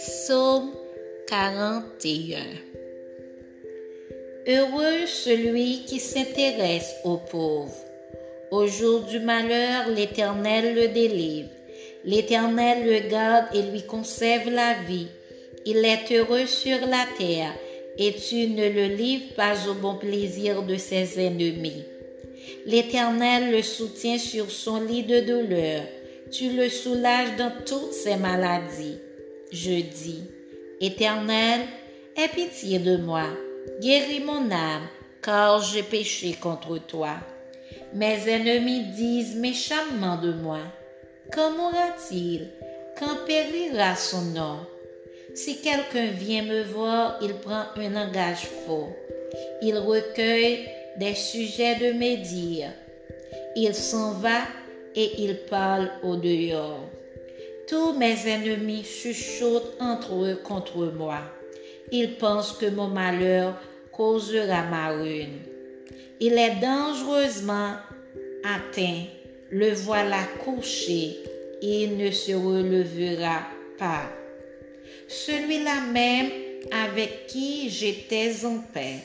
Psaume 41 Heureux celui qui s'intéresse aux pauvres. Au jour du malheur, l'Éternel le délivre. L'Éternel le garde et lui conserve la vie. Il est heureux sur la terre, et tu ne le livres pas au bon plaisir de ses ennemis. L'Éternel le soutient sur son lit de douleur. Tu le soulages dans toutes ses maladies. Je dis, Éternel, aie pitié de moi, guéris mon âme, car j'ai péché contre toi. Mes ennemis disent méchamment de moi, Quand mourra-t-il Quand périra son nom? Si quelqu'un vient me voir, il prend un langage faux. Il recueille des sujets de mes dires. Il s'en va et il parle au dehors. Tous mes ennemis chuchotent entre eux contre moi. Ils pensent que mon malheur causera ma ruine. Il est dangereusement atteint. Le voilà couché. Il ne se relevera pas. Celui-là même avec qui j'étais en paix,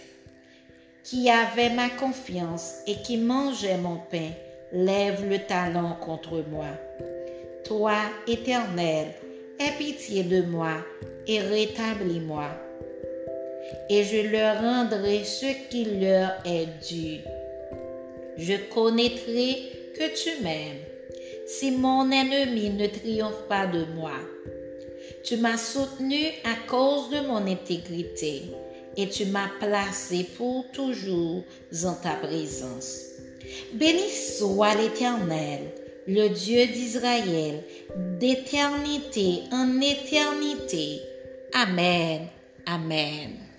qui avait ma confiance et qui mangeait mon pain, lève le talon contre moi. Toi, Éternel, aie pitié de moi et rétablis-moi. Et je leur rendrai ce qui leur est dû. Je connaîtrai que tu m'aimes. Si mon ennemi ne triomphe pas de moi, tu m'as soutenu à cause de mon intégrité et tu m'as placé pour toujours en ta présence. Béni soit l'Éternel le Dieu d'Israël, d'éternité en éternité. Amen. Amen.